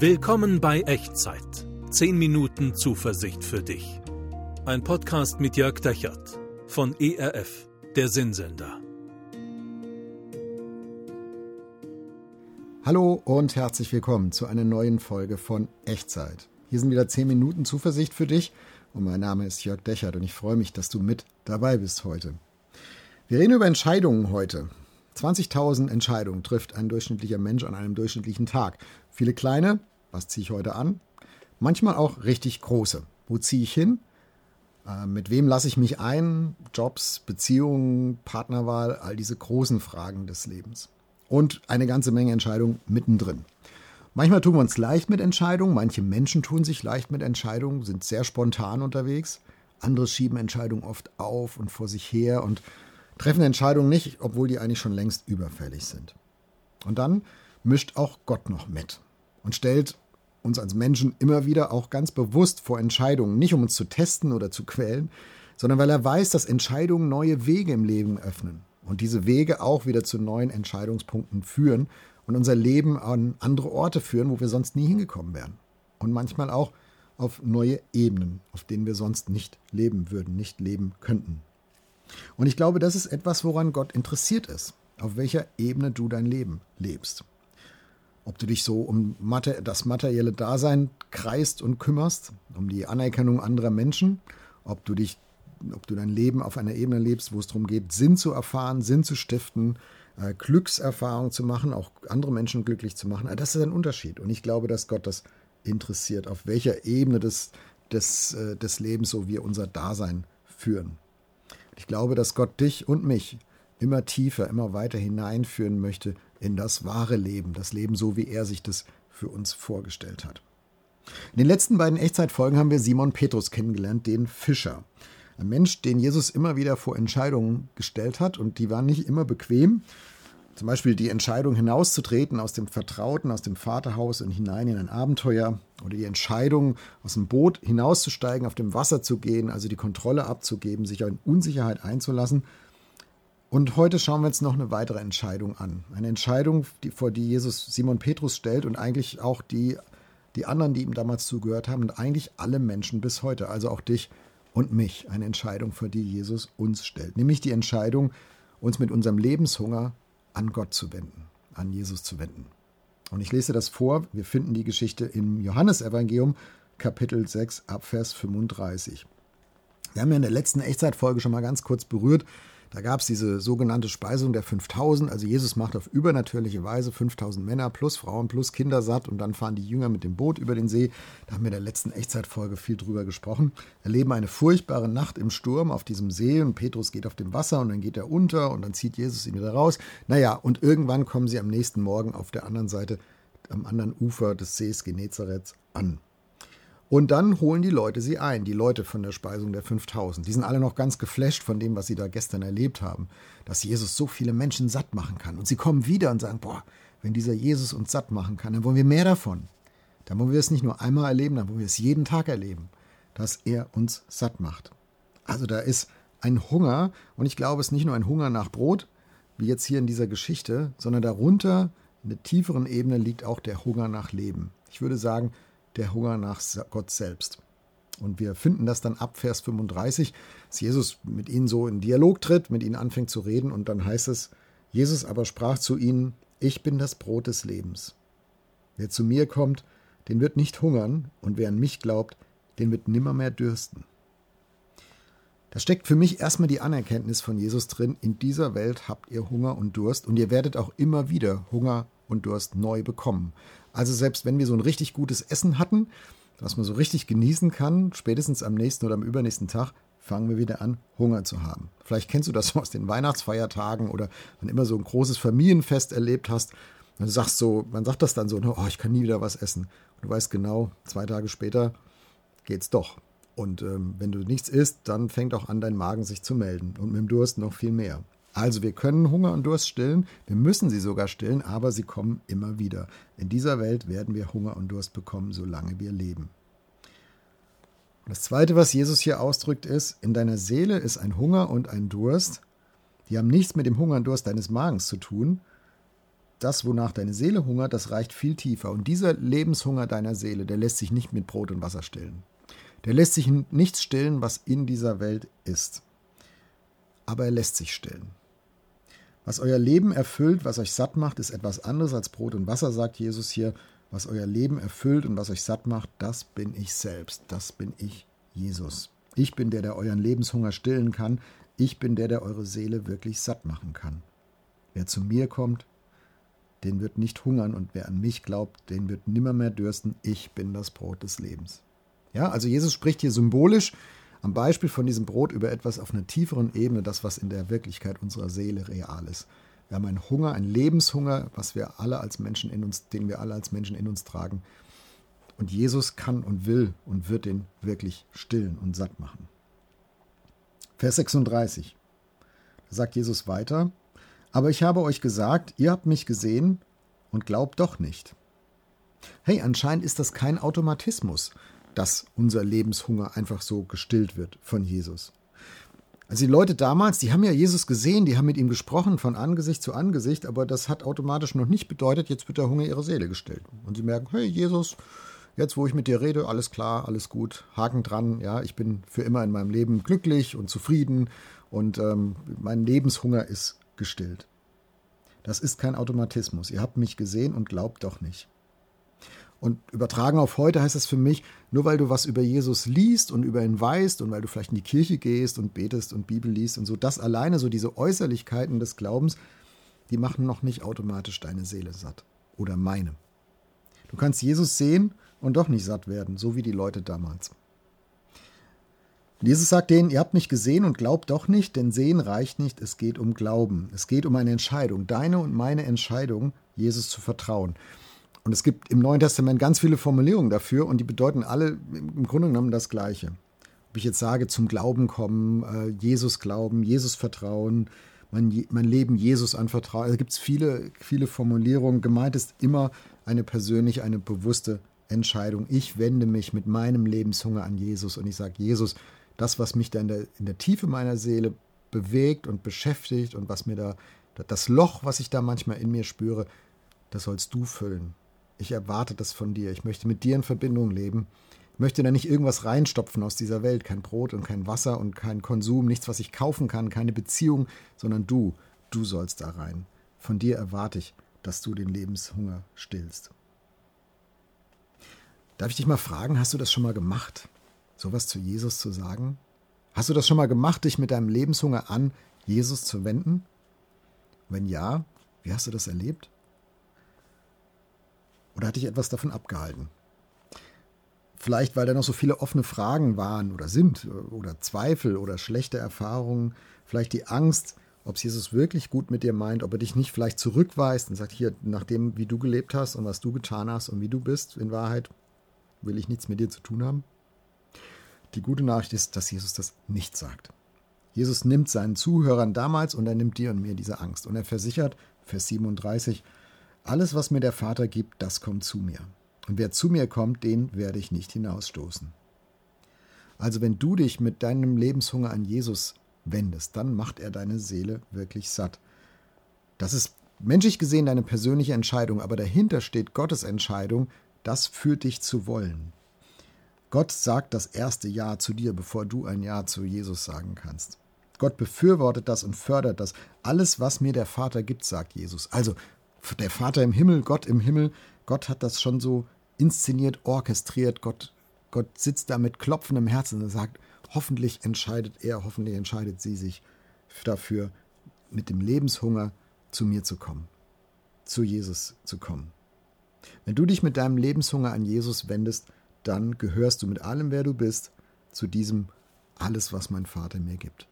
Willkommen bei Echtzeit. 10 Minuten Zuversicht für dich. Ein Podcast mit Jörg Dechert von ERF, der Sinnsender. Hallo und herzlich willkommen zu einer neuen Folge von Echtzeit. Hier sind wieder 10 Minuten Zuversicht für dich und mein Name ist Jörg Dechert und ich freue mich, dass du mit dabei bist heute. Wir reden über Entscheidungen heute. 20.000 Entscheidungen trifft ein durchschnittlicher Mensch an einem durchschnittlichen Tag. Viele kleine, was ziehe ich heute an? Manchmal auch richtig große. Wo ziehe ich hin? Äh, mit wem lasse ich mich ein? Jobs, Beziehungen, Partnerwahl, all diese großen Fragen des Lebens. Und eine ganze Menge Entscheidungen mittendrin. Manchmal tun wir uns leicht mit Entscheidungen, manche Menschen tun sich leicht mit Entscheidungen, sind sehr spontan unterwegs, andere schieben Entscheidungen oft auf und vor sich her und treffen Entscheidungen nicht, obwohl die eigentlich schon längst überfällig sind. Und dann mischt auch Gott noch mit und stellt uns als Menschen immer wieder auch ganz bewusst vor Entscheidungen, nicht um uns zu testen oder zu quälen, sondern weil er weiß, dass Entscheidungen neue Wege im Leben öffnen und diese Wege auch wieder zu neuen Entscheidungspunkten führen und unser Leben an andere Orte führen, wo wir sonst nie hingekommen wären. Und manchmal auch auf neue Ebenen, auf denen wir sonst nicht leben würden, nicht leben könnten. Und ich glaube, das ist etwas, woran Gott interessiert ist, auf welcher Ebene du dein Leben lebst. Ob du dich so um das materielle Dasein kreist und kümmerst, um die Anerkennung anderer Menschen, ob du dich, ob du dein Leben auf einer Ebene lebst, wo es darum geht, Sinn zu erfahren, Sinn zu stiften, äh, Glückserfahrung zu machen, auch andere Menschen glücklich zu machen. Das ist ein Unterschied. Und ich glaube, dass Gott das interessiert, auf welcher Ebene des, des, äh, des Lebens so wir unser Dasein führen. Ich glaube, dass Gott dich und mich immer tiefer, immer weiter hineinführen möchte in das wahre Leben, das Leben so, wie er sich das für uns vorgestellt hat. In den letzten beiden Echtzeitfolgen haben wir Simon Petrus kennengelernt, den Fischer. Ein Mensch, den Jesus immer wieder vor Entscheidungen gestellt hat und die waren nicht immer bequem. Zum Beispiel die Entscheidung hinauszutreten aus dem Vertrauten, aus dem Vaterhaus und hinein in ein Abenteuer oder die Entscheidung aus dem Boot hinauszusteigen, auf dem Wasser zu gehen, also die Kontrolle abzugeben, sich in Unsicherheit einzulassen. Und heute schauen wir uns noch eine weitere Entscheidung an. Eine Entscheidung, die, vor die Jesus Simon Petrus stellt und eigentlich auch die, die anderen, die ihm damals zugehört haben und eigentlich alle Menschen bis heute, also auch dich und mich. Eine Entscheidung, vor die Jesus uns stellt. Nämlich die Entscheidung, uns mit unserem Lebenshunger an Gott zu wenden, an Jesus zu wenden. Und ich lese das vor. Wir finden die Geschichte im Johannesevangelium, Kapitel 6, Abvers 35. Wir haben ja in der letzten Echtzeitfolge schon mal ganz kurz berührt, da gab es diese sogenannte Speisung der 5000. Also Jesus macht auf übernatürliche Weise 5000 Männer plus Frauen plus Kinder satt und dann fahren die Jünger mit dem Boot über den See. Da haben wir in der letzten Echtzeitfolge viel drüber gesprochen. Erleben eine furchtbare Nacht im Sturm auf diesem See und Petrus geht auf dem Wasser und dann geht er unter und dann zieht Jesus ihn wieder raus. Naja, und irgendwann kommen sie am nächsten Morgen auf der anderen Seite, am anderen Ufer des Sees Genezareth an. Und dann holen die Leute sie ein, die Leute von der Speisung der 5000. Die sind alle noch ganz geflasht von dem, was sie da gestern erlebt haben, dass Jesus so viele Menschen satt machen kann. Und sie kommen wieder und sagen, boah, wenn dieser Jesus uns satt machen kann, dann wollen wir mehr davon. Dann wollen wir es nicht nur einmal erleben, dann wollen wir es jeden Tag erleben, dass er uns satt macht. Also da ist ein Hunger, und ich glaube, es ist nicht nur ein Hunger nach Brot, wie jetzt hier in dieser Geschichte, sondern darunter, in der tieferen Ebene, liegt auch der Hunger nach Leben. Ich würde sagen, der Hunger nach Gott selbst. Und wir finden das dann ab Vers 35, dass Jesus mit ihnen so in Dialog tritt, mit ihnen anfängt zu reden und dann heißt es, Jesus aber sprach zu ihnen, ich bin das Brot des Lebens. Wer zu mir kommt, den wird nicht hungern und wer an mich glaubt, den wird nimmermehr dürsten. Da steckt für mich erstmal die Anerkenntnis von Jesus drin, in dieser Welt habt ihr Hunger und Durst und ihr werdet auch immer wieder Hunger und Durst neu bekommen. Also selbst wenn wir so ein richtig gutes Essen hatten, was man so richtig genießen kann, spätestens am nächsten oder am übernächsten Tag fangen wir wieder an, Hunger zu haben. Vielleicht kennst du das aus den Weihnachtsfeiertagen oder wenn immer so ein großes Familienfest erlebt hast. Dann sagst so, man sagt das dann so, ne, oh, ich kann nie wieder was essen. Und du weißt genau, zwei Tage später geht's doch. Und ähm, wenn du nichts isst, dann fängt auch an, dein Magen sich zu melden. Und mit dem Durst noch viel mehr. Also wir können Hunger und Durst stillen, wir müssen sie sogar stillen, aber sie kommen immer wieder. In dieser Welt werden wir Hunger und Durst bekommen, solange wir leben. Das Zweite, was Jesus hier ausdrückt, ist, in deiner Seele ist ein Hunger und ein Durst, die haben nichts mit dem Hunger und Durst deines Magens zu tun, das, wonach deine Seele hungert, das reicht viel tiefer. Und dieser Lebenshunger deiner Seele, der lässt sich nicht mit Brot und Wasser stillen. Der lässt sich nichts stillen, was in dieser Welt ist. Aber er lässt sich stillen. Was euer Leben erfüllt, was euch satt macht, ist etwas anderes als Brot und Wasser, sagt Jesus hier. Was euer Leben erfüllt und was euch satt macht, das bin ich selbst. Das bin ich, Jesus. Ich bin der, der euren Lebenshunger stillen kann. Ich bin der, der eure Seele wirklich satt machen kann. Wer zu mir kommt, den wird nicht hungern und wer an mich glaubt, den wird nimmermehr dürsten. Ich bin das Brot des Lebens. Ja, also Jesus spricht hier symbolisch am Beispiel von diesem Brot über etwas auf einer tieferen Ebene, das, was in der Wirklichkeit unserer Seele real ist. Wir haben einen Hunger, einen Lebenshunger, was wir alle als Menschen in uns, den wir alle als Menschen in uns tragen. Und Jesus kann und will und wird den wirklich stillen und satt machen. Vers 36. Da sagt Jesus weiter, aber ich habe euch gesagt, ihr habt mich gesehen und glaubt doch nicht. Hey, anscheinend ist das kein Automatismus, dass unser Lebenshunger einfach so gestillt wird von Jesus. Also die Leute damals, die haben ja Jesus gesehen, die haben mit ihm gesprochen von Angesicht zu Angesicht, aber das hat automatisch noch nicht bedeutet, jetzt wird der Hunger ihrer Seele gestillt. Und sie merken, hey Jesus, jetzt wo ich mit dir rede, alles klar, alles gut, Haken dran, ja, ich bin für immer in meinem Leben glücklich und zufrieden und ähm, mein Lebenshunger ist gestillt. Das ist kein Automatismus. Ihr habt mich gesehen und glaubt doch nicht. Und übertragen auf heute heißt das für mich, nur weil du was über Jesus liest und über ihn weißt und weil du vielleicht in die Kirche gehst und betest und Bibel liest und so, das alleine, so diese Äußerlichkeiten des Glaubens, die machen noch nicht automatisch deine Seele satt. Oder meine. Du kannst Jesus sehen und doch nicht satt werden, so wie die Leute damals. Jesus sagt denen, ihr habt mich gesehen und glaubt doch nicht, denn sehen reicht nicht, es geht um Glauben. Es geht um eine Entscheidung, deine und meine Entscheidung, Jesus zu vertrauen. Und es gibt im Neuen Testament ganz viele Formulierungen dafür und die bedeuten alle im Grunde genommen das Gleiche. Ob ich jetzt sage, zum Glauben kommen, äh, Jesus glauben, Jesus vertrauen, mein, mein Leben Jesus anvertrauen. Also gibt es viele, viele Formulierungen. Gemeint ist immer eine persönliche, eine bewusste Entscheidung. Ich wende mich mit meinem Lebenshunger an Jesus und ich sage, Jesus, das, was mich da in der, in der Tiefe meiner Seele bewegt und beschäftigt und was mir da, das Loch, was ich da manchmal in mir spüre, das sollst du füllen. Ich erwarte das von dir. Ich möchte mit dir in Verbindung leben. Ich möchte da nicht irgendwas reinstopfen aus dieser Welt. Kein Brot und kein Wasser und kein Konsum, nichts, was ich kaufen kann, keine Beziehung, sondern du, du sollst da rein. Von dir erwarte ich, dass du den Lebenshunger stillst. Darf ich dich mal fragen, hast du das schon mal gemacht, sowas zu Jesus zu sagen? Hast du das schon mal gemacht, dich mit deinem Lebenshunger an Jesus zu wenden? Wenn ja, wie hast du das erlebt? Oder hat dich etwas davon abgehalten? Vielleicht, weil da noch so viele offene Fragen waren oder sind oder Zweifel oder schlechte Erfahrungen. Vielleicht die Angst, ob es Jesus wirklich gut mit dir meint, ob er dich nicht vielleicht zurückweist und sagt, hier, nach dem, wie du gelebt hast und was du getan hast und wie du bist, in Wahrheit will ich nichts mit dir zu tun haben. Die gute Nachricht ist, dass Jesus das nicht sagt. Jesus nimmt seinen Zuhörern damals und er nimmt dir und mir diese Angst. Und er versichert, Vers 37, alles, was mir der Vater gibt, das kommt zu mir. Und wer zu mir kommt, den werde ich nicht hinausstoßen. Also wenn du dich mit deinem Lebenshunger an Jesus wendest, dann macht er deine Seele wirklich satt. Das ist menschlich gesehen deine persönliche Entscheidung, aber dahinter steht Gottes Entscheidung, das für dich zu wollen. Gott sagt das erste Ja zu dir, bevor du ein Ja zu Jesus sagen kannst. Gott befürwortet das und fördert das. Alles, was mir der Vater gibt, sagt Jesus. Also der Vater im Himmel, Gott im Himmel, Gott hat das schon so inszeniert, orchestriert. Gott, Gott sitzt da mit klopfendem Herzen und sagt, hoffentlich entscheidet er, hoffentlich entscheidet sie sich dafür, mit dem Lebenshunger zu mir zu kommen, zu Jesus zu kommen. Wenn du dich mit deinem Lebenshunger an Jesus wendest, dann gehörst du mit allem, wer du bist, zu diesem alles, was mein Vater mir gibt.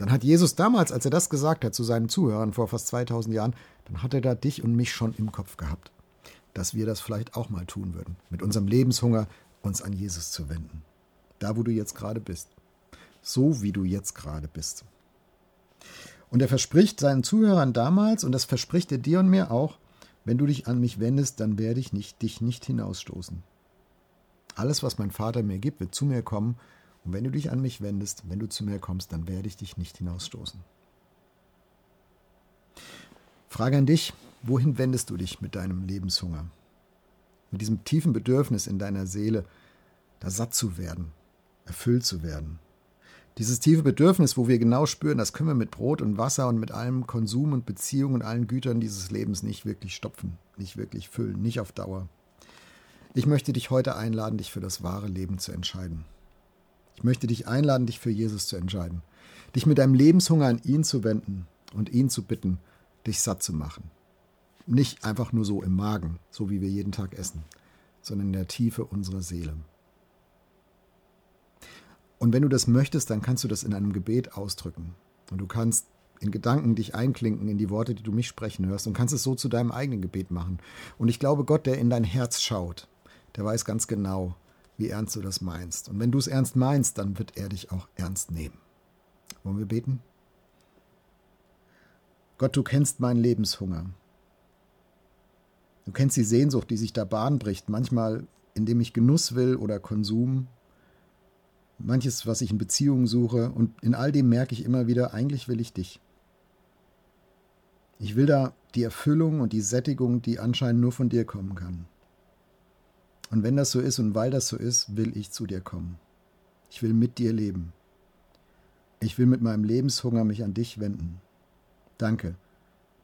Dann hat Jesus damals, als er das gesagt hat zu seinen Zuhörern vor fast 2000 Jahren, dann hat er da dich und mich schon im Kopf gehabt, dass wir das vielleicht auch mal tun würden, mit unserem Lebenshunger uns an Jesus zu wenden. Da, wo du jetzt gerade bist. So, wie du jetzt gerade bist. Und er verspricht seinen Zuhörern damals, und das verspricht er dir und mir auch, wenn du dich an mich wendest, dann werde ich nicht, dich nicht hinausstoßen. Alles, was mein Vater mir gibt, wird zu mir kommen und wenn du dich an mich wendest, wenn du zu mir kommst, dann werde ich dich nicht hinausstoßen. Frage an dich, wohin wendest du dich mit deinem Lebenshunger? Mit diesem tiefen Bedürfnis in deiner Seele, da satt zu werden, erfüllt zu werden. Dieses tiefe Bedürfnis, wo wir genau spüren, das können wir mit Brot und Wasser und mit allem Konsum und Beziehung und allen Gütern dieses Lebens nicht wirklich stopfen, nicht wirklich füllen, nicht auf Dauer. Ich möchte dich heute einladen, dich für das wahre Leben zu entscheiden. Ich möchte dich einladen, dich für Jesus zu entscheiden, dich mit deinem Lebenshunger an ihn zu wenden und ihn zu bitten, dich satt zu machen. Nicht einfach nur so im Magen, so wie wir jeden Tag essen, sondern in der Tiefe unserer Seele. Und wenn du das möchtest, dann kannst du das in einem Gebet ausdrücken. Und du kannst in Gedanken dich einklinken in die Worte, die du mich sprechen hörst und kannst es so zu deinem eigenen Gebet machen. Und ich glaube, Gott, der in dein Herz schaut, der weiß ganz genau, wie ernst du das meinst. Und wenn du es ernst meinst, dann wird er dich auch ernst nehmen. Wollen wir beten? Gott, du kennst meinen Lebenshunger. Du kennst die Sehnsucht, die sich da Bahn bricht, manchmal indem ich Genuss will oder Konsum, manches, was ich in Beziehungen suche, und in all dem merke ich immer wieder, eigentlich will ich dich. Ich will da die Erfüllung und die Sättigung, die anscheinend nur von dir kommen kann. Und wenn das so ist und weil das so ist, will ich zu dir kommen. Ich will mit dir leben. Ich will mit meinem Lebenshunger mich an dich wenden. Danke,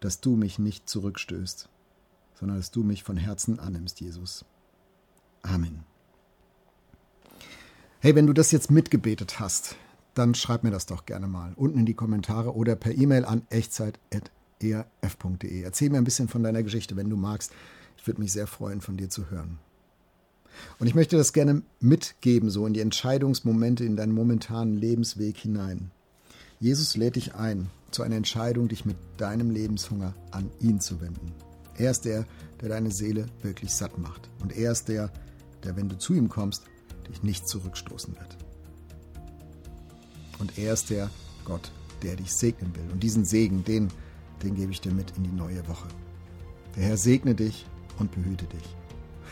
dass du mich nicht zurückstößt, sondern dass du mich von Herzen annimmst, Jesus. Amen. Hey, wenn du das jetzt mitgebetet hast, dann schreib mir das doch gerne mal unten in die Kommentare oder per E-Mail an echtzeit.erf.de. Erzähl mir ein bisschen von deiner Geschichte, wenn du magst. Ich würde mich sehr freuen, von dir zu hören. Und ich möchte das gerne mitgeben, so in die Entscheidungsmomente in deinen momentanen Lebensweg hinein. Jesus lädt dich ein, zu einer Entscheidung, dich mit deinem Lebenshunger an ihn zu wenden. Er ist der, der deine Seele wirklich satt macht. Und er ist der, der, wenn du zu ihm kommst, dich nicht zurückstoßen wird. Und er ist der Gott, der dich segnen will. Und diesen Segen, den, den gebe ich dir mit in die neue Woche. Der Herr segne dich und behüte dich.